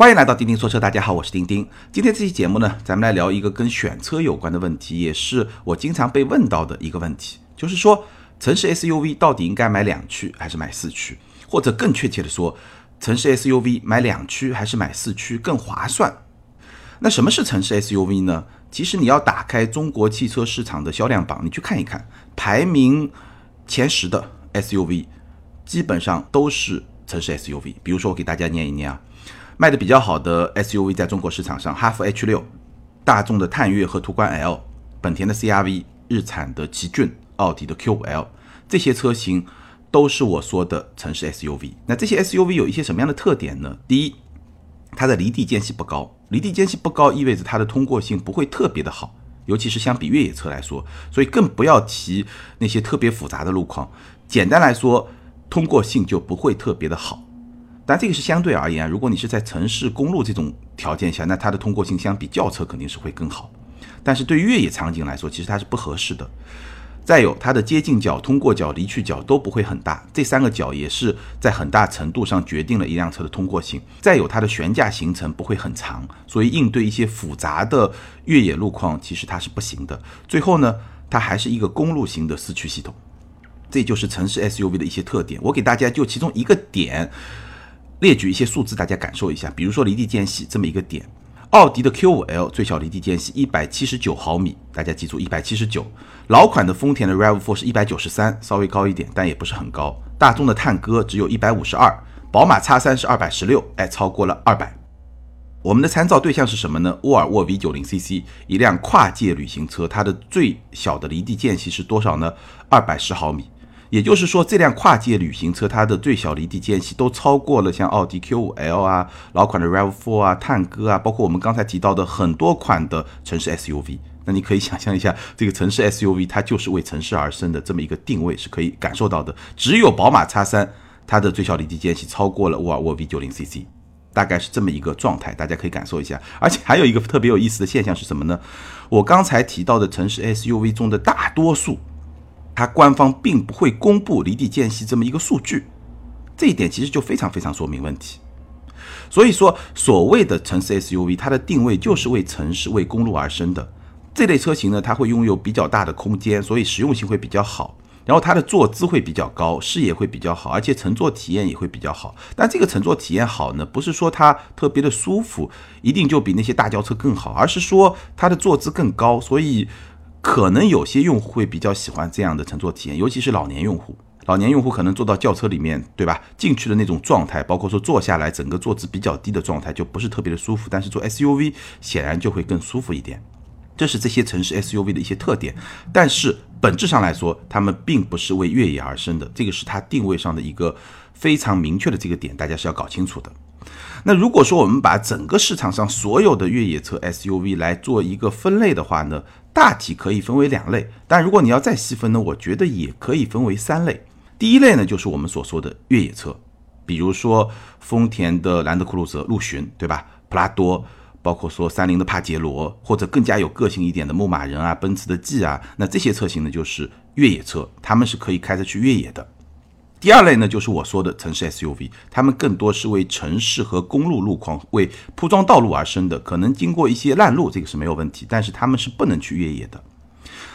欢迎来到钉钉说车，大家好，我是钉钉。今天这期节目呢，咱们来聊一个跟选车有关的问题，也是我经常被问到的一个问题，就是说城市 SUV 到底应该买两驱还是买四驱？或者更确切的说，城市 SUV 买两驱还是买四驱更划算？那什么是城市 SUV 呢？其实你要打开中国汽车市场的销量榜，你去看一看，排名前十的 SUV 基本上都是城市 SUV。比如说，我给大家念一念啊。卖的比较好的 SUV 在中国市场上，哈弗 H 六、大众的探岳和途观 L、本田的 CRV、日产的奇骏、奥迪的 Q5L，这些车型都是我说的城市 SUV。那这些 SUV 有一些什么样的特点呢？第一，它的离地间隙不高，离地间隙不高意味着它的通过性不会特别的好，尤其是相比越野车来说，所以更不要提那些特别复杂的路况。简单来说，通过性就不会特别的好。但这个是相对而言，如果你是在城市公路这种条件下，那它的通过性相比轿车肯定是会更好。但是对越野场景来说，其实它是不合适的。再有，它的接近角、通过角、离去角都不会很大，这三个角也是在很大程度上决定了一辆车的通过性。再有，它的悬架行程不会很长，所以应对一些复杂的越野路况，其实它是不行的。最后呢，它还是一个公路型的四驱系统，这就是城市 SUV 的一些特点。我给大家就其中一个点。列举一些数字，大家感受一下。比如说离地间隙这么一个点，奥迪的 Q5L 最小离地间隙一百七十九毫米，大家记住一百七十九。老款的丰田的 RAV4 是一百九十三，稍微高一点，但也不是很高。大众的探歌只有一百五十二，宝马 X3 是二百十六，哎，超过了二百。我们的参照对象是什么呢？沃尔沃 V90CC，一辆跨界旅行车，它的最小的离地间隙是多少呢？二百十毫米。也就是说，这辆跨界旅行车它的最小离地间隙都超过了像奥迪 Q5L 啊、老款的 RAV4 啊、探歌啊，包括我们刚才提到的很多款的城市 SUV。那你可以想象一下，这个城市 SUV 它就是为城市而生的这么一个定位是可以感受到的。只有宝马 X3 它的最小离地间隙超过了沃尔沃 V90CC，大概是这么一个状态，大家可以感受一下。而且还有一个特别有意思的现象是什么呢？我刚才提到的城市 SUV 中的大多数。它官方并不会公布离地间隙这么一个数据，这一点其实就非常非常说明问题。所以说，所谓的城市 SUV，它的定位就是为城市、为公路而生的。这类车型呢，它会拥有比较大的空间，所以实用性会比较好。然后它的坐姿会比较高，视野会比较好，而且乘坐体验也会比较好。但这个乘坐体验好呢，不是说它特别的舒服，一定就比那些大轿车更好，而是说它的坐姿更高，所以。可能有些用户会比较喜欢这样的乘坐体验，尤其是老年用户。老年用户可能坐到轿车里面，对吧？进去的那种状态，包括说坐下来整个坐姿比较低的状态，就不是特别的舒服。但是坐 SUV 显然就会更舒服一点，这是这些城市 SUV 的一些特点。但是本质上来说，他们并不是为越野而生的，这个是它定位上的一个非常明确的这个点，大家是要搞清楚的。那如果说我们把整个市场上所有的越野车 SUV 来做一个分类的话呢？大体可以分为两类，但如果你要再细分呢，我觉得也可以分为三类。第一类呢，就是我们所说的越野车，比如说丰田的兰德酷路泽、陆巡，对吧？普拉多，包括说三菱的帕杰罗，或者更加有个性一点的牧马人啊、奔驰的 G 啊，那这些车型呢，就是越野车，他们是可以开着去越野的。第二类呢，就是我说的城市 SUV，它们更多是为城市和公路路况、为铺装道路而生的，可能经过一些烂路，这个是没有问题，但是他们是不能去越野的。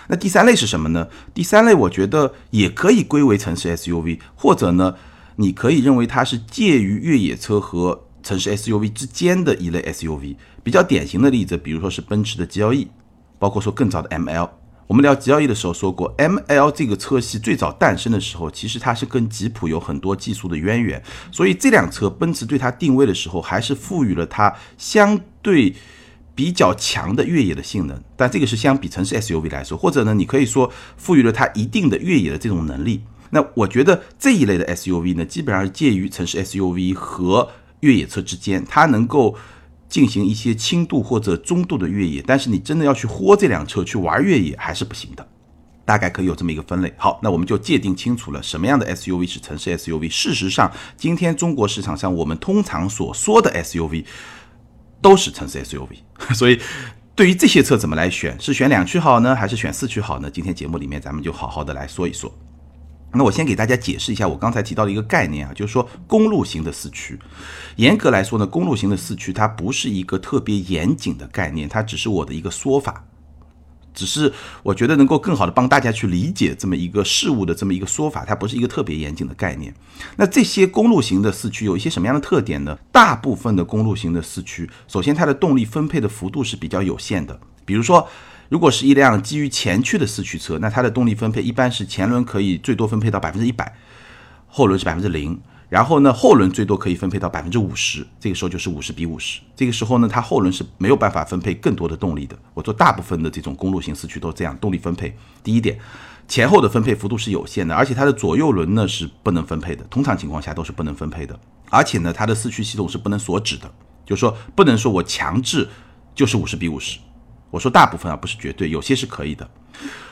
那第三类是什么呢？第三类我觉得也可以归为城市 SUV，或者呢，你可以认为它是介于越野车和城市 SUV 之间的一类 SUV。比较典型的例子，比如说是奔驰的 GLE，包括说更早的 ML。我们聊 G L E 的时候说过，M L 这个车系最早诞生的时候，其实它是跟吉普有很多技术的渊源，所以这辆车奔驰对它定位的时候，还是赋予了它相对比较强的越野的性能。但这个是相比城市 S U V 来说，或者呢，你可以说赋予了它一定的越野的这种能力。那我觉得这一类的 S U V 呢，基本上是介于城市 S U V 和越野车之间，它能够。进行一些轻度或者中度的越野，但是你真的要去豁这辆车去玩越野还是不行的，大概可以有这么一个分类。好，那我们就界定清楚了什么样的 SUV 是城市 SUV。事实上，今天中国市场上我们通常所说的 SUV 都是城市 SUV。所以，对于这些车怎么来选，是选两驱好呢，还是选四驱好呢？今天节目里面咱们就好好的来说一说。那我先给大家解释一下我刚才提到的一个概念啊，就是说公路型的四驱。严格来说呢，公路型的四驱它不是一个特别严谨的概念，它只是我的一个说法。只是我觉得能够更好的帮大家去理解这么一个事物的这么一个说法，它不是一个特别严谨的概念。那这些公路型的四驱有一些什么样的特点呢？大部分的公路型的四驱，首先它的动力分配的幅度是比较有限的。比如说，如果是一辆基于前驱的四驱车，那它的动力分配一般是前轮可以最多分配到百分之一百，后轮是百分之零。然后呢，后轮最多可以分配到百分之五十，这个时候就是五十比五十。这个时候呢，它后轮是没有办法分配更多的动力的。我做大部分的这种公路型四驱都这样，动力分配。第一点，前后的分配幅度是有限的，而且它的左右轮呢是不能分配的，通常情况下都是不能分配的。而且呢，它的四驱系统是不能锁止的，就是说不能说我强制就是五十比五十。我说大部分啊，不是绝对，有些是可以的。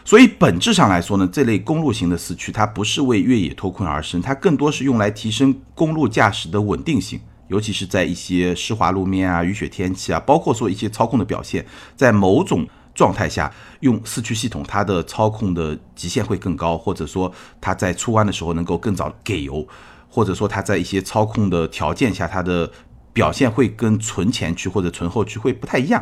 所以本质上来说呢，这类公路型的四驱它不是为越野脱困而生，它更多是用来提升公路驾驶的稳定性，尤其是在一些湿滑路面啊、雨雪天气啊，包括说一些操控的表现，在某种状态下用四驱系统，它的操控的极限会更高，或者说它在出弯的时候能够更早给油，或者说它在一些操控的条件下，它的表现会跟纯前驱或者纯后驱会不太一样。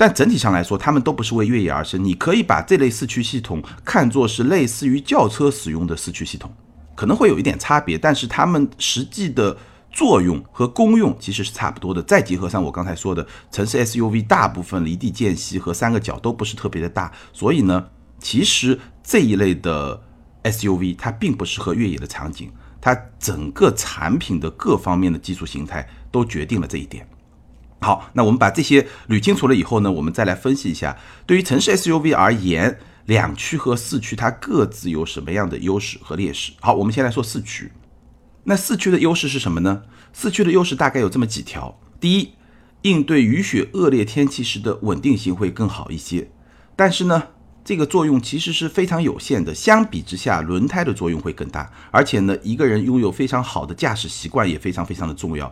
但整体上来说，他们都不是为越野而生。你可以把这类四驱系统看作是类似于轿车使用的四驱系统，可能会有一点差别，但是它们实际的作用和功用其实是差不多的。再结合上我刚才说的城市 SUV，大部分离地间隙和三个角都不是特别的大，所以呢，其实这一类的 SUV 它并不适合越野的场景。它整个产品的各方面的技术形态都决定了这一点。好，那我们把这些捋清楚了以后呢，我们再来分析一下，对于城市 SUV 而言，两驱和四驱它各自有什么样的优势和劣势。好，我们先来说四驱。那四驱的优势是什么呢？四驱的优势大概有这么几条：第一，应对雨雪恶劣天气时的稳定性会更好一些，但是呢，这个作用其实是非常有限的。相比之下，轮胎的作用会更大，而且呢，一个人拥有非常好的驾驶习惯也非常非常的重要。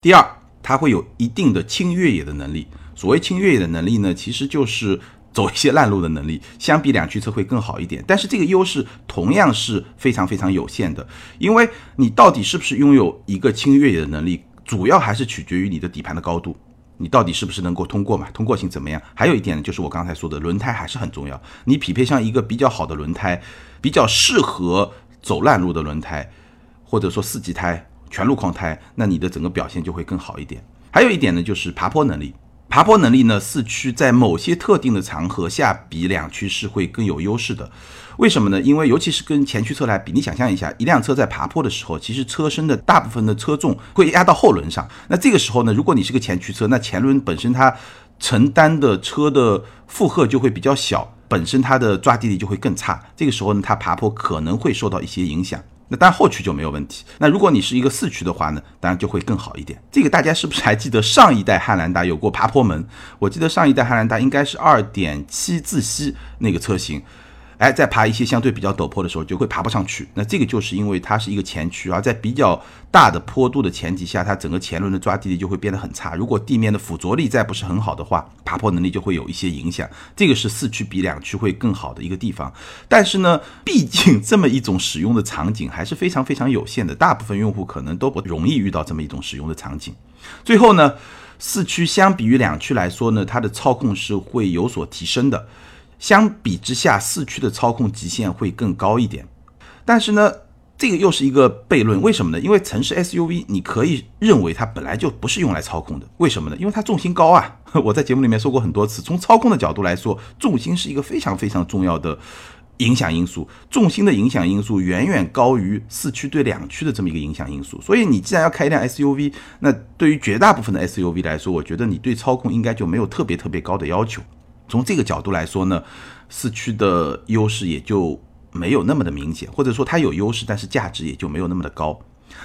第二。它会有一定的轻越野的能力。所谓轻越野的能力呢，其实就是走一些烂路的能力，相比两驱车会更好一点。但是这个优势同样是非常非常有限的，因为你到底是不是拥有一个轻越野的能力，主要还是取决于你的底盘的高度，你到底是不是能够通过嘛？通过性怎么样？还有一点呢，就是我刚才说的轮胎还是很重要。你匹配上一个比较好的轮胎，比较适合走烂路的轮胎，或者说四季胎。全路况胎，那你的整个表现就会更好一点。还有一点呢，就是爬坡能力。爬坡能力呢，四驱在某些特定的场合下比两驱是会更有优势的。为什么呢？因为尤其是跟前驱车来比，你想象一下，一辆车在爬坡的时候，其实车身的大部分的车重会压到后轮上。那这个时候呢，如果你是个前驱车，那前轮本身它承担的车的负荷就会比较小，本身它的抓地力就会更差。这个时候呢，它爬坡可能会受到一些影响。但后驱就没有问题。那如果你是一个四驱的话呢，当然就会更好一点。这个大家是不是还记得上一代汉兰达有过爬坡门？我记得上一代汉兰达应该是二点七自吸那个车型。哎，在爬一些相对比较陡坡的时候，就会爬不上去。那这个就是因为它是一个前驱，而在比较大的坡度的前提下，它整个前轮的抓地力就会变得很差。如果地面的附着力再不是很好的话，爬坡能力就会有一些影响。这个是四驱比两驱会更好的一个地方。但是呢，毕竟这么一种使用的场景还是非常非常有限的，大部分用户可能都不容易遇到这么一种使用的场景。最后呢，四驱相比于两驱来说呢，它的操控是会有所提升的。相比之下，四驱的操控极限会更高一点，但是呢，这个又是一个悖论。为什么呢？因为城市 SUV 你可以认为它本来就不是用来操控的。为什么呢？因为它重心高啊！我在节目里面说过很多次，从操控的角度来说，重心是一个非常非常重要的影响因素。重心的影响因素远远高于四驱对两驱的这么一个影响因素。所以你既然要开一辆 SUV，那对于绝大部分的 SUV 来说，我觉得你对操控应该就没有特别特别高的要求。从这个角度来说呢，四驱的优势也就没有那么的明显，或者说它有优势，但是价值也就没有那么的高。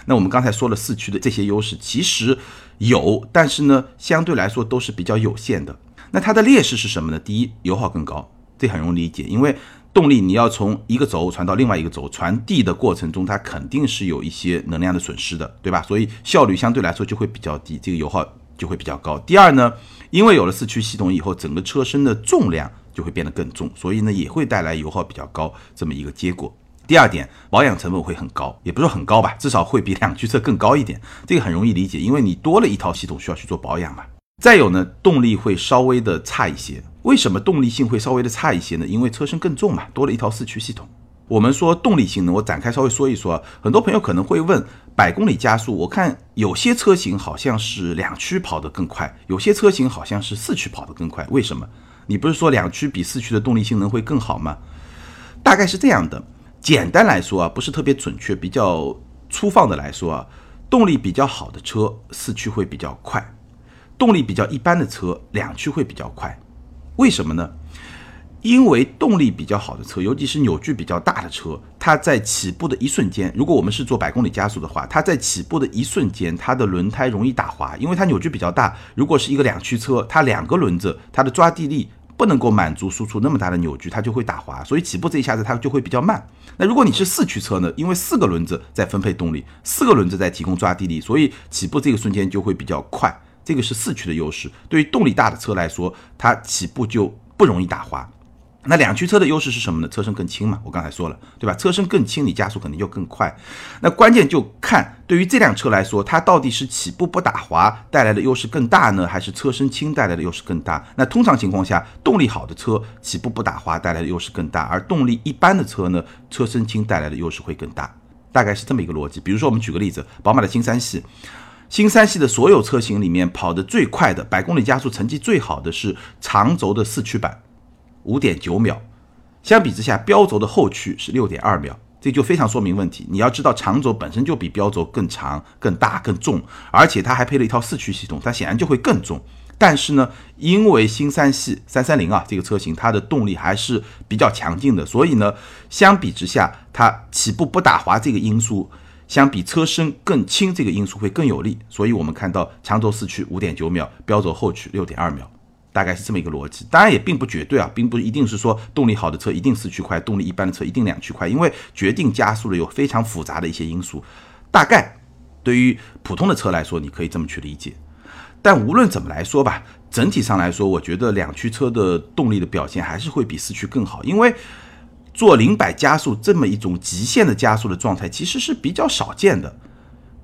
那我们刚才说了四驱的这些优势，其实有，但是呢，相对来说都是比较有限的。那它的劣势是什么呢？第一，油耗更高，这很容易理解，因为动力你要从一个轴传到另外一个轴，传递的过程中它肯定是有一些能量的损失的，对吧？所以效率相对来说就会比较低，这个油耗就会比较高。第二呢？因为有了四驱系统以后，整个车身的重量就会变得更重，所以呢也会带来油耗比较高这么一个结果。第二点，保养成本会很高，也不是很高吧，至少会比两驱车更高一点。这个很容易理解，因为你多了一套系统需要去做保养嘛。再有呢，动力会稍微的差一些。为什么动力性会稍微的差一些呢？因为车身更重嘛，多了一套四驱系统。我们说动力性能，我展开稍微说一说。很多朋友可能会问，百公里加速，我看有些车型好像是两驱跑得更快，有些车型好像是四驱跑得更快，为什么？你不是说两驱比四驱的动力性能会更好吗？大概是这样的。简单来说啊，不是特别准确，比较粗放的来说啊，动力比较好的车四驱会比较快，动力比较一般的车两驱会比较快。为什么呢？因为动力比较好的车，尤其是扭矩比较大的车，它在起步的一瞬间，如果我们是做百公里加速的话，它在起步的一瞬间，它的轮胎容易打滑，因为它扭矩比较大。如果是一个两驱车，它两个轮子，它的抓地力不能够满足输出那么大的扭矩，它就会打滑，所以起步这一下子它就会比较慢。那如果你是四驱车呢？因为四个轮子在分配动力，四个轮子在提供抓地力，所以起步这个瞬间就会比较快。这个是四驱的优势。对于动力大的车来说，它起步就不容易打滑。那两驱车的优势是什么呢？车身更轻嘛，我刚才说了，对吧？车身更轻，你加速肯定就更快。那关键就看对于这辆车来说，它到底是起步不打滑带来的优势更大呢，还是车身轻带来的优势更大？那通常情况下，动力好的车起步不打滑带来的优势更大，而动力一般的车呢，车身轻带来的优势会更大，大概是这么一个逻辑。比如说，我们举个例子，宝马的新三系，新三系的所有车型里面跑得最快的，百公里加速成绩最好的是长轴的四驱版。五点九秒，相比之下，标轴的后驱是六点二秒，这就非常说明问题。你要知道，长轴本身就比标轴更长、更大、更重，而且它还配了一套四驱系统，它显然就会更重。但是呢，因为新三系三三零啊这个车型，它的动力还是比较强劲的，所以呢，相比之下，它起步不打滑这个因素，相比车身更轻这个因素会更有利。所以我们看到长轴四驱五点九秒，标轴后驱六点二秒。大概是这么一个逻辑，当然也并不绝对啊，并不一定是说动力好的车一定四驱快，动力一般的车一定两驱快，因为决定加速的有非常复杂的一些因素。大概对于普通的车来说，你可以这么去理解。但无论怎么来说吧，整体上来说，我觉得两驱车的动力的表现还是会比四驱更好，因为做零百加速这么一种极限的加速的状态，其实是比较少见的。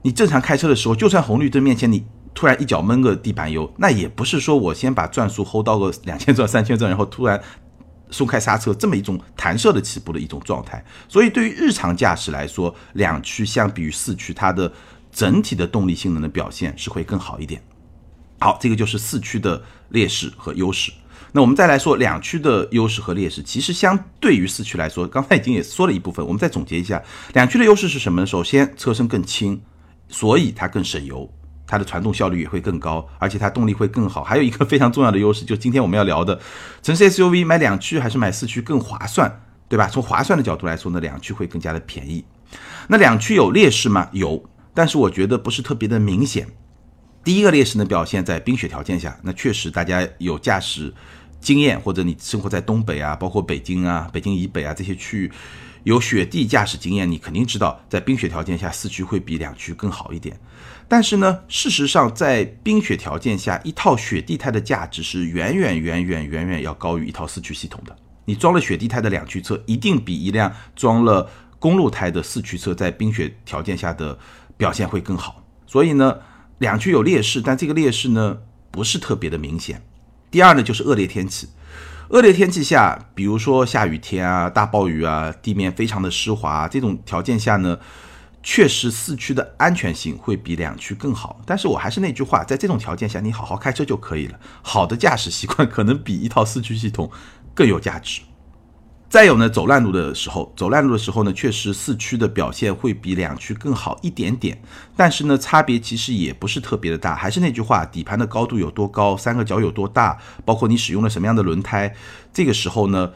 你正常开车的时候，就算红绿灯面前你。突然一脚闷个地板油，那也不是说我先把转速 hold 到个两千转、三千转，然后突然松开刹车，这么一种弹射的起步的一种状态。所以对于日常驾驶来说，两驱相比于四驱，它的整体的动力性能的表现是会更好一点。好，这个就是四驱的劣势和优势。那我们再来说两驱的优势和劣势。其实相对于四驱来说，刚才已经也说了一部分，我们再总结一下，两驱的优势是什么呢？首先，车身更轻，所以它更省油。它的传动效率也会更高，而且它动力会更好。还有一个非常重要的优势，就今天我们要聊的，城市 SUV 买两驱还是买四驱更划算，对吧？从划算的角度来说呢，两驱会更加的便宜。那两驱有劣势吗？有，但是我觉得不是特别的明显。第一个劣势呢，表现在冰雪条件下，那确实大家有驾驶经验，或者你生活在东北啊，包括北京啊、北京以北啊这些区域。有雪地驾驶经验，你肯定知道，在冰雪条件下，四驱会比两驱更好一点。但是呢，事实上，在冰雪条件下，一套雪地胎的价值是远远远远远远要高于一套四驱系统的。你装了雪地胎的两驱车，一定比一辆装了公路胎的四驱车在冰雪条件下的表现会更好。所以呢，两驱有劣势，但这个劣势呢不是特别的明显。第二呢，就是恶劣天气。恶劣天气下，比如说下雨天啊、大暴雨啊、地面非常的湿滑，这种条件下呢，确实四驱的安全性会比两驱更好。但是我还是那句话，在这种条件下，你好好开车就可以了。好的驾驶习惯可能比一套四驱系统更有价值。再有呢，走烂路的时候，走烂路的时候呢，确实四驱的表现会比两驱更好一点点，但是呢，差别其实也不是特别的大。还是那句话，底盘的高度有多高，三个角有多大，包括你使用了什么样的轮胎，这个时候呢，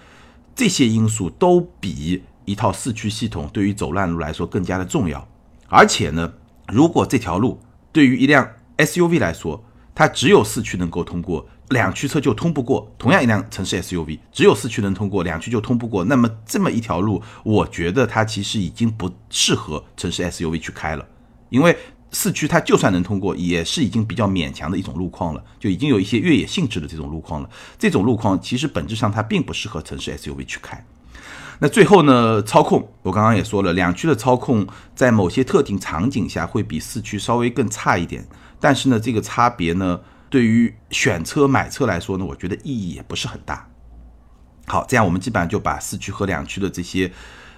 这些因素都比一套四驱系统对于走烂路来说更加的重要。而且呢，如果这条路对于一辆 SUV 来说，它只有四驱能够通过。两驱车就通不过，同样一辆城市 SUV，只有四驱能通过，两驱就通不过。那么这么一条路，我觉得它其实已经不适合城市 SUV 去开了，因为四驱它就算能通过，也是已经比较勉强的一种路况了，就已经有一些越野性质的这种路况了。这种路况其实本质上它并不适合城市 SUV 去开。那最后呢，操控我刚刚也说了，两驱的操控在某些特定场景下会比四驱稍微更差一点，但是呢，这个差别呢，对于选车买车来说呢，我觉得意义也不是很大。好，这样我们基本上就把四驱和两驱的这些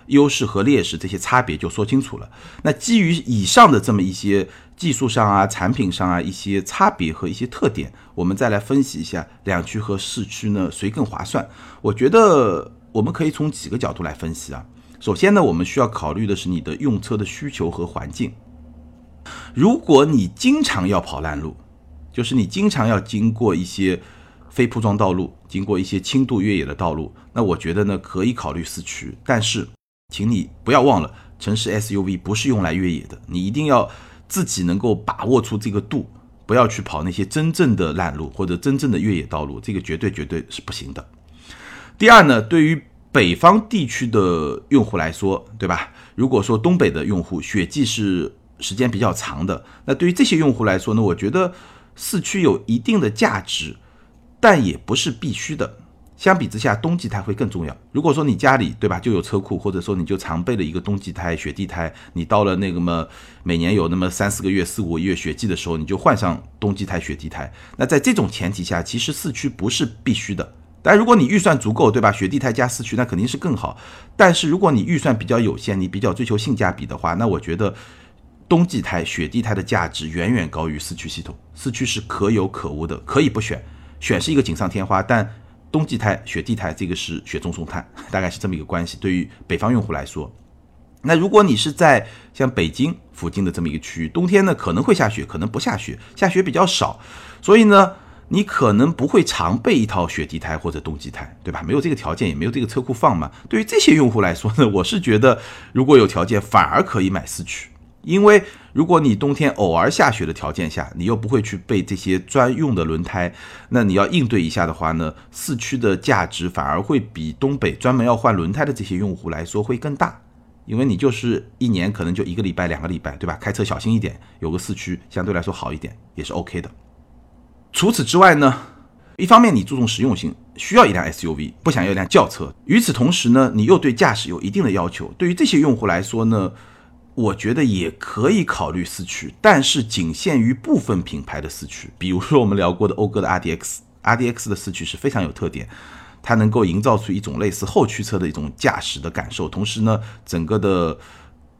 优势和劣势、这些差别就说清楚了。那基于以上的这么一些技术上啊、产品上啊一些差别和一些特点，我们再来分析一下两驱和四驱呢谁更划算？我觉得。我们可以从几个角度来分析啊。首先呢，我们需要考虑的是你的用车的需求和环境。如果你经常要跑烂路，就是你经常要经过一些非铺装道路，经过一些轻度越野的道路，那我觉得呢可以考虑四驱。但是，请你不要忘了，城市 SUV 不是用来越野的，你一定要自己能够把握出这个度，不要去跑那些真正的烂路或者真正的越野道路，这个绝对绝对是不行的。第二呢，对于北方地区的用户来说，对吧？如果说东北的用户雪季是时间比较长的，那对于这些用户来说呢，我觉得四驱有一定的价值，但也不是必须的。相比之下，冬季胎会更重要。如果说你家里对吧就有车库，或者说你就常备了一个冬季胎、雪地胎，你到了那个么每年有那么三四个月、四五个月雪季的时候，你就换上冬季胎、雪地胎。那在这种前提下，其实四驱不是必须的。但如果你预算足够，对吧？雪地胎加四驱那肯定是更好。但是如果你预算比较有限，你比较追求性价比的话，那我觉得冬季胎、雪地胎的价值远远高于四驱系统。四驱是可有可无的，可以不选，选是一个锦上添花。但冬季胎、雪地胎这个是雪中送炭，大概是这么一个关系。对于北方用户来说，那如果你是在像北京附近的这么一个区域，冬天呢可能会下雪，可能不下雪，下雪比较少，所以呢。你可能不会常备一套雪地胎或者冬季胎，对吧？没有这个条件，也没有这个车库放嘛。对于这些用户来说呢，我是觉得如果有条件，反而可以买四驱，因为如果你冬天偶尔下雪的条件下，你又不会去备这些专用的轮胎，那你要应对一下的话呢，四驱的价值反而会比东北专门要换轮胎的这些用户来说会更大，因为你就是一年可能就一个礼拜、两个礼拜，对吧？开车小心一点，有个四驱相对来说好一点，也是 OK 的。除此之外呢，一方面你注重实用性，需要一辆 SUV，不想要一辆轿车；与此同时呢，你又对驾驶有一定的要求。对于这些用户来说呢，我觉得也可以考虑四驱，但是仅限于部分品牌的四驱。比如说我们聊过的讴歌的 RDX，RDX 的四驱是非常有特点，它能够营造出一种类似后驱车的一种驾驶的感受，同时呢，整个的。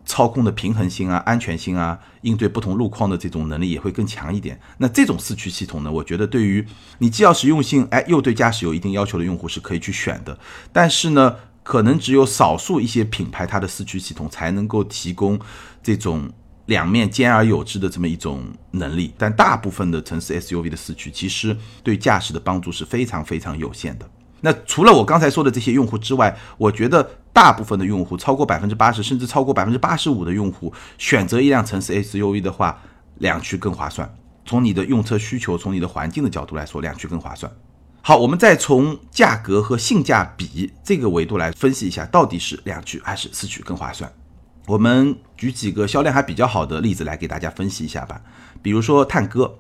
操控的平衡性啊、安全性啊、应对不同路况的这种能力也会更强一点。那这种四驱系统呢，我觉得对于你既要实用性，哎，又对驾驶有一定要求的用户是可以去选的。但是呢，可能只有少数一些品牌它的四驱系统才能够提供这种两面兼而有之的这么一种能力。但大部分的城市 SUV 的四驱其实对驾驶的帮助是非常非常有限的。那除了我刚才说的这些用户之外，我觉得。大部分的用户，超过百分之八十，甚至超过百分之八十五的用户，选择一辆城市 SUV 的话，两驱更划算。从你的用车需求，从你的环境的角度来说，两驱更划算。好，我们再从价格和性价比这个维度来分析一下，到底是两驱还是四驱更划算？我们举几个销量还比较好的例子来给大家分析一下吧。比如说探歌，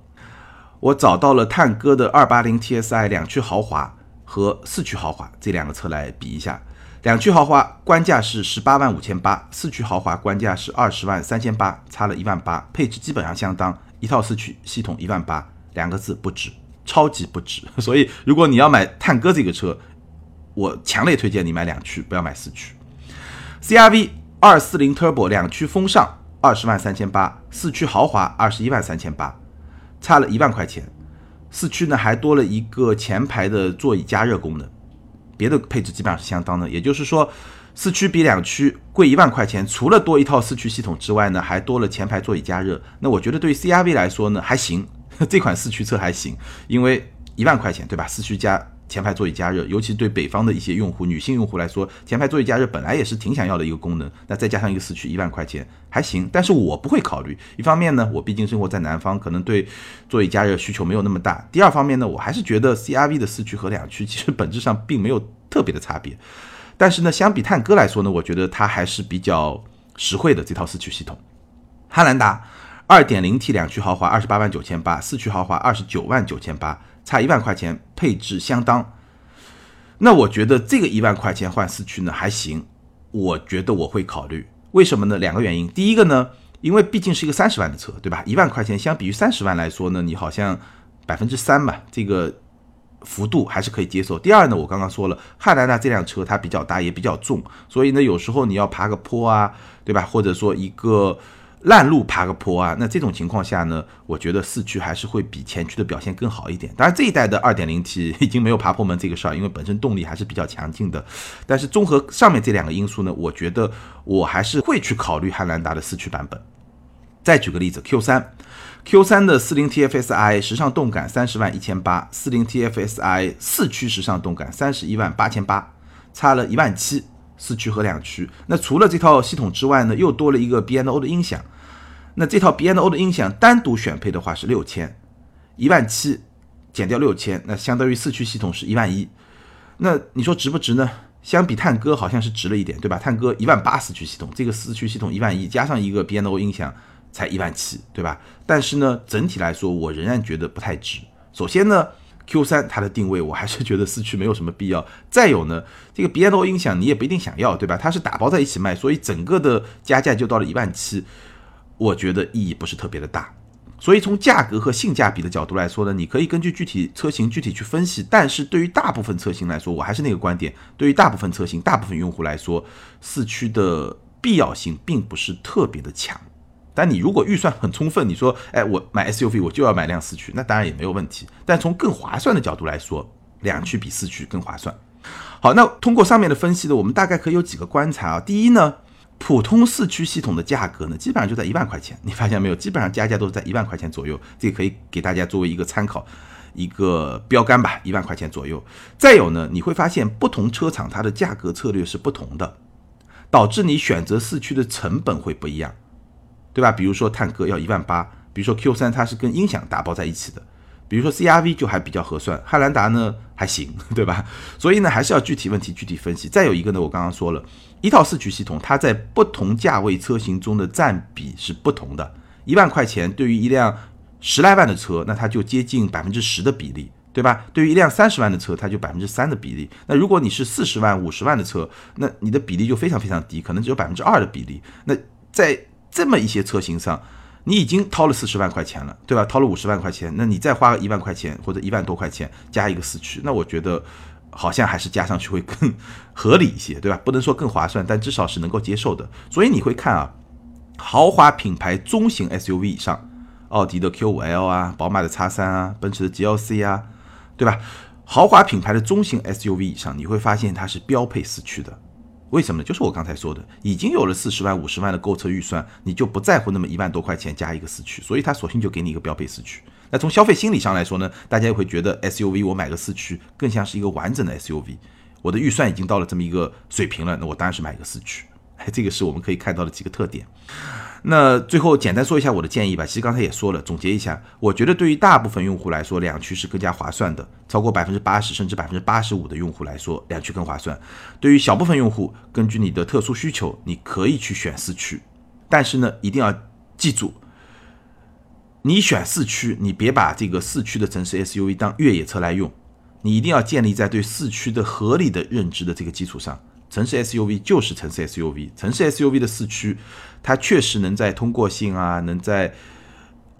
我找到了探歌的二八零 TSI 两驱豪华和四驱豪华这两个车来比一下。两驱豪华官价是十八万五千八，四驱豪华官价是二十万三千八，差了一万八，配置基本上相当，一套四驱系统一万八，两个字不值，超级不值。所以如果你要买探歌这个车，我强烈推荐你买两驱，不要买四驱。CRV 二四零 Turbo 两驱风尚二十万三千八，四驱豪华二十一万三千八，差了一万块钱，四驱呢还多了一个前排的座椅加热功能。别的配置基本上是相当的，也就是说，四驱比两驱贵一万块钱，除了多一套四驱系统之外呢，还多了前排座椅加热。那我觉得对 CRV 来说呢，还行，这款四驱车还行，因为一万块钱，对吧？四驱加前排座椅加热，尤其对北方的一些用户、女性用户来说，前排座椅加热本来也是挺想要的一个功能。那再加上一个四驱，一万块钱还行。但是我不会考虑，一方面呢，我毕竟生活在南方，可能对座椅加热需求没有那么大；第二方面呢，我还是觉得 CRV 的四驱和两驱其实本质上并没有特别的差别。但是呢，相比探歌来说呢，我觉得它还是比较实惠的这套四驱系统。汉兰达 2.0T 两驱豪华二十八万九千八，四驱豪华二十九万九千八。差一万块钱，配置相当。那我觉得这个一万块钱换四驱呢还行，我觉得我会考虑。为什么呢？两个原因。第一个呢，因为毕竟是一个三十万的车，对吧？一万块钱相比于三十万来说呢，你好像百分之三吧，这个幅度还是可以接受。第二呢，我刚刚说了，汉兰达这辆车它比较大，也比较重，所以呢，有时候你要爬个坡啊，对吧？或者说一个。烂路爬个坡啊，那这种情况下呢，我觉得四驱还是会比前驱的表现更好一点。当然，这一代的二点零 T 已经没有爬坡门这个事儿，因为本身动力还是比较强劲的。但是综合上面这两个因素呢，我觉得我还是会去考虑汉兰达的四驱版本。再举个例子，Q 三，Q 三的四零 TFSI 时尚动感三十万一千八，四零 TFSI 四驱时尚动感三十一万八千八，差了一万七。四驱和两驱，那除了这套系统之外呢，又多了一个 B N O 的音响。那这套 B N O 的音响单独选配的话是六千，一万七减掉六千，那相当于四驱系统是一万一。那你说值不值呢？相比探歌好像是值了一点，对吧？探歌一万八四驱系统，这个四驱系统一万一，加上一个 B N O 音响才一万七，对吧？但是呢，整体来说我仍然觉得不太值。首先呢。Q 三它的定位，我还是觉得四驱没有什么必要。再有呢，这个 B&O 音响你也不一定想要，对吧？它是打包在一起卖，所以整个的加价就到了一万七，我觉得意义不是特别的大。所以从价格和性价比的角度来说呢，你可以根据具体车型具体去分析。但是对于大部分车型来说，我还是那个观点，对于大部分车型、大部分用户来说，四驱的必要性并不是特别的强。但你如果预算很充分，你说，哎，我买 SUV 我就要买辆四驱，那当然也没有问题。但从更划算的角度来说，两驱比四驱更划算。好，那通过上面的分析呢，我们大概可以有几个观察啊。第一呢，普通四驱系统的价格呢，基本上就在一万块钱，你发现没有？基本上加价都是在一万块钱左右，这个可以给大家作为一个参考，一个标杆吧，一万块钱左右。再有呢，你会发现不同车厂它的价格策略是不同的，导致你选择四驱的成本会不一样。对吧？比如说探歌要一万八，比如说 Q 三它是跟音响打包在一起的，比如说 CRV 就还比较合算，汉兰达呢还行，对吧？所以呢还是要具体问题具体分析。再有一个呢，我刚刚说了一套四驱系统，它在不同价位车型中的占比是不同的。一万块钱对于一辆十来万的车，那它就接近百分之十的比例，对吧？对于一辆三十万的车，它就百分之三的比例。那如果你是四十万、五十万的车，那你的比例就非常非常低，可能只有百分之二的比例。那在这么一些车型上，你已经掏了四十万块钱了，对吧？掏了五十万块钱，那你再花个一万块钱或者一万多块钱加一个四驱，那我觉得好像还是加上去会更合理一些，对吧？不能说更划算，但至少是能够接受的。所以你会看啊，豪华品牌中型 SUV 以上，奥迪的 Q5L 啊，宝马的 X3 啊，奔驰的 GLC 啊，对吧？豪华品牌的中型 SUV 以上，你会发现它是标配四驱的。为什么呢？就是我刚才说的，已经有了四十万、五十万的购车预算，你就不在乎那么一万多块钱加一个四驱，所以他索性就给你一个标配四驱。那从消费心理上来说呢，大家也会觉得 SUV 我买个四驱更像是一个完整的 SUV。我的预算已经到了这么一个水平了，那我当然是买个四驱。哎，这个是我们可以看到的几个特点。那最后简单说一下我的建议吧。其实刚才也说了，总结一下，我觉得对于大部分用户来说，两驱是更加划算的。超过百分之八十甚至百分之八十五的用户来说，两驱更划算。对于小部分用户，根据你的特殊需求，你可以去选四驱。但是呢，一定要记住，你选四驱，你别把这个四驱的城市 SUV 当越野车来用。你一定要建立在对四驱的合理的认知的这个基础上。城市 SUV 就是城市 SUV，城市 SUV 的四驱，它确实能在通过性啊，能在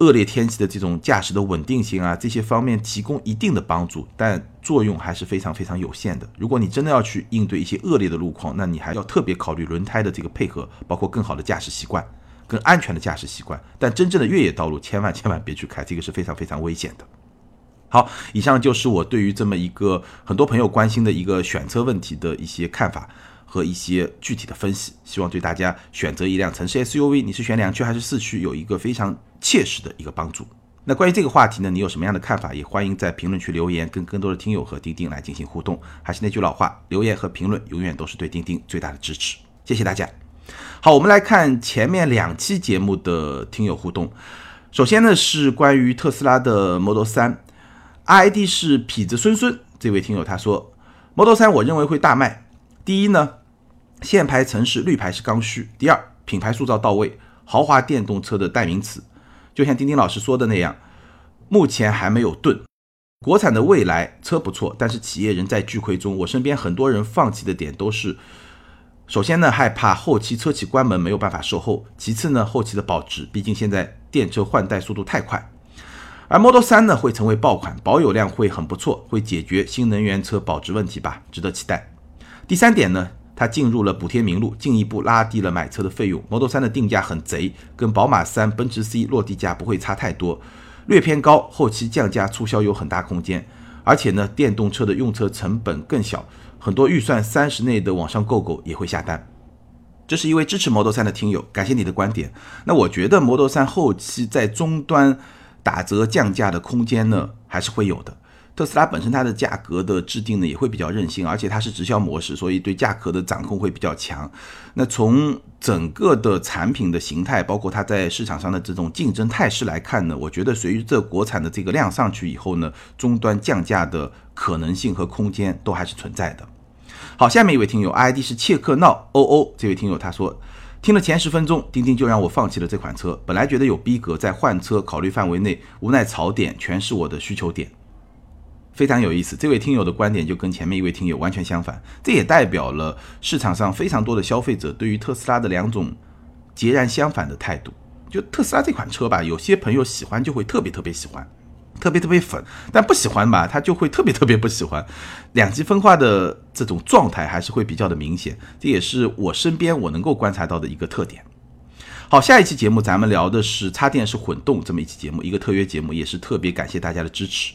恶劣天气的这种驾驶的稳定性啊这些方面提供一定的帮助，但作用还是非常非常有限的。如果你真的要去应对一些恶劣的路况，那你还要特别考虑轮胎的这个配合，包括更好的驾驶习惯、更安全的驾驶习惯。但真正的越野道路，千万千万别去开，这个是非常非常危险的。好，以上就是我对于这么一个很多朋友关心的一个选车问题的一些看法和一些具体的分析，希望对大家选择一辆城市 SUV，你是选两驱还是四驱，有一个非常切实的一个帮助。那关于这个话题呢，你有什么样的看法？也欢迎在评论区留言，跟更多的听友和钉钉来进行互动。还是那句老话，留言和评论永远都是对钉钉最大的支持。谢谢大家。好，我们来看前面两期节目的听友互动。首先呢，是关于特斯拉的 Model 3。ID 是痞子孙孙，这位听友他说，Model 3我认为会大卖。第一呢，限牌城市绿牌是刚需；第二，品牌塑造到位，豪华电动车的代名词。就像丁丁老师说的那样，目前还没有盾。国产的未来车不错，但是企业仍在巨亏中。我身边很多人放弃的点都是首先呢，害怕后期车企关门没有办法售后；其次呢，后期的保值，毕竟现在电车换代速度太快。而 Model 3呢，会成为爆款，保有量会很不错，会解决新能源车保值问题吧，值得期待。第三点呢，它进入了补贴名录，进一步拉低了买车的费用。Model 3的定价很贼，跟宝马3、奔驰 C 落地价不会差太多，略偏高，后期降价促销有很大空间。而且呢，电动车的用车成本更小，很多预算三十内的网上购购也会下单。这是一位支持 Model 3的听友，感谢你的观点。那我觉得 Model 3后期在终端。打折降价的空间呢，还是会有的。特斯拉本身它的价格的制定呢，也会比较任性，而且它是直销模式，所以对价格的掌控会比较强。那从整个的产品的形态，包括它在市场上的这种竞争态势来看呢，我觉得随着国产的这个量上去以后呢，终端降价的可能性和空间都还是存在的。好，下面一位听友 ID 是切克闹 OO，这位听友他说。听了前十分钟，钉钉就让我放弃了这款车。本来觉得有逼格，在换车考虑范围内，无奈槽点全是我的需求点，非常有意思。这位听友的观点就跟前面一位听友完全相反，这也代表了市场上非常多的消费者对于特斯拉的两种截然相反的态度。就特斯拉这款车吧，有些朋友喜欢就会特别特别喜欢。特别特别粉，但不喜欢吧，他就会特别特别不喜欢，两极分化的这种状态还是会比较的明显，这也是我身边我能够观察到的一个特点。好，下一期节目咱们聊的是插电式混动这么一期节目，一个特约节目，也是特别感谢大家的支持。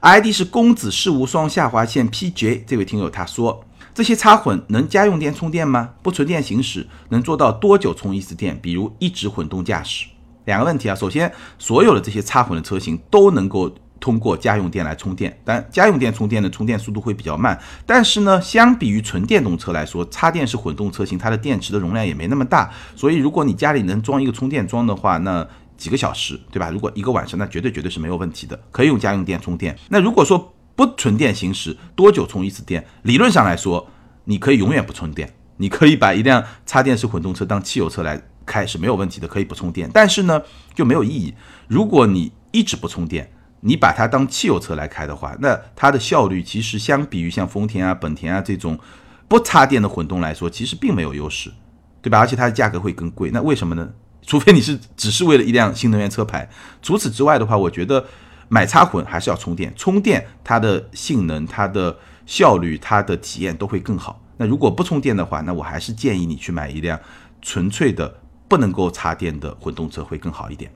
ID 是公子世无双下划线 PJ 这位听友他说，这些插混能家用电充电吗？不纯电行驶能做到多久充一次电？比如一直混动驾驶。两个问题啊，首先，所有的这些插混的车型都能够通过家用电来充电，但家用电充电的充电速度会比较慢。但是呢，相比于纯电动车来说，插电式混动车型它的电池的容量也没那么大，所以如果你家里能装一个充电桩的话，那几个小时，对吧？如果一个晚上，那绝对绝对是没有问题的，可以用家用电充电。那如果说不纯电行驶，多久充一次电？理论上来说，你可以永远不充电，你可以把一辆插电式混动车当汽油车来。开是没有问题的，可以不充电，但是呢就没有意义。如果你一直不充电，你把它当汽油车来开的话，那它的效率其实相比于像丰田啊、本田啊这种不插电的混动来说，其实并没有优势，对吧？而且它的价格会更贵。那为什么呢？除非你是只是为了一辆新能源车牌。除此之外的话，我觉得买插混还是要充电，充电它的性能、它的效率、它的体验都会更好。那如果不充电的话，那我还是建议你去买一辆纯粹的。不能够插电的混动车会更好一点。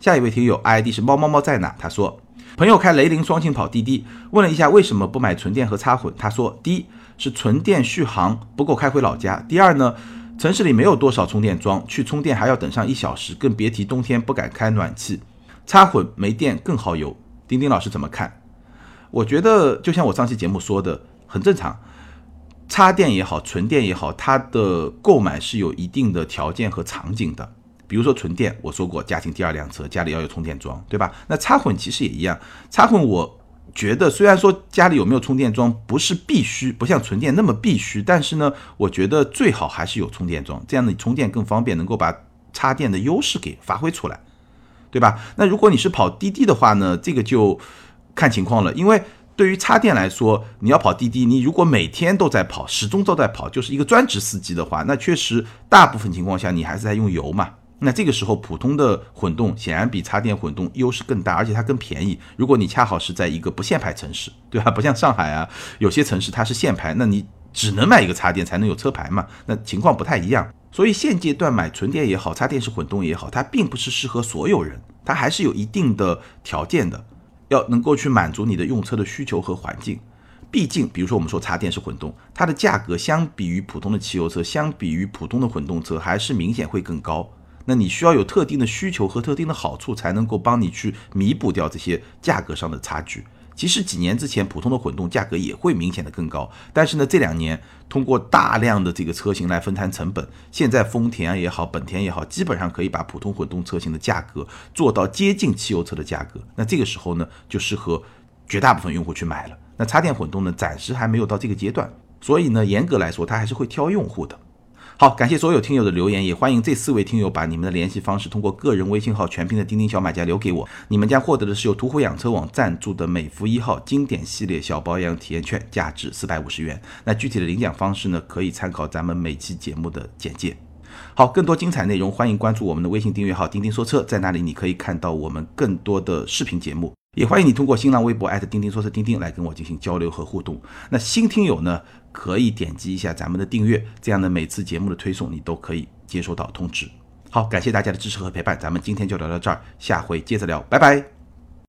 下一位听友 ID 是猫猫猫在哪？他说，朋友开雷凌双擎跑滴滴，问了一下为什么不买纯电和插混。他说，第一是纯电续航不够开回老家，第二呢，城市里没有多少充电桩，去充电还要等上一小时，更别提冬天不敢开暖气。插混没电更耗油。丁丁老师怎么看？我觉得就像我上期节目说的，很正常。插电也好，纯电也好，它的购买是有一定的条件和场景的。比如说纯电，我说过家庭第二辆车，家里要有充电桩，对吧？那插混其实也一样。插混，我觉得虽然说家里有没有充电桩不是必须，不像纯电那么必须，但是呢，我觉得最好还是有充电桩，这样你充电更方便，能够把插电的优势给发挥出来，对吧？那如果你是跑滴滴的话呢，这个就看情况了，因为。对于插电来说，你要跑滴滴，你如果每天都在跑，始终都在跑，就是一个专职司机的话，那确实大部分情况下你还是在用油嘛。那这个时候普通的混动显然比插电混动优势更大，而且它更便宜。如果你恰好是在一个不限牌城市，对吧？不像上海啊，有些城市它是限牌，那你只能买一个插电才能有车牌嘛。那情况不太一样。所以现阶段买纯电也好，插电式混动也好，它并不是适合所有人，它还是有一定的条件的。要能够去满足你的用车的需求和环境，毕竟，比如说我们说插电式混动，它的价格相比于普通的汽油车，相比于普通的混动车，还是明显会更高。那你需要有特定的需求和特定的好处，才能够帮你去弥补掉这些价格上的差距。其实几年之前，普通的混动价格也会明显的更高，但是呢，这两年通过大量的这个车型来分摊成本，现在丰田也好，本田也好，基本上可以把普通混动车型的价格做到接近汽油车的价格。那这个时候呢，就适合绝大部分用户去买了。那插电混动呢，暂时还没有到这个阶段，所以呢，严格来说，它还是会挑用户的。好，感谢所有听友的留言，也欢迎这四位听友把你们的联系方式通过个人微信号全拼的钉钉小买家留给我，你们将获得的是由途虎养车网赞助的美孚一号经典系列小保养体验券，价值四百五十元。那具体的领奖方式呢，可以参考咱们每期节目的简介。好，更多精彩内容，欢迎关注我们的微信订阅号“钉钉说车”，在那里你可以看到我们更多的视频节目。也欢迎你通过新浪微博钉钉说车钉钉来跟我进行交流和互动。那新听友呢，可以点击一下咱们的订阅，这样的每次节目的推送你都可以接收到通知。好，感谢大家的支持和陪伴，咱们今天就聊到这儿，下回接着聊，拜拜。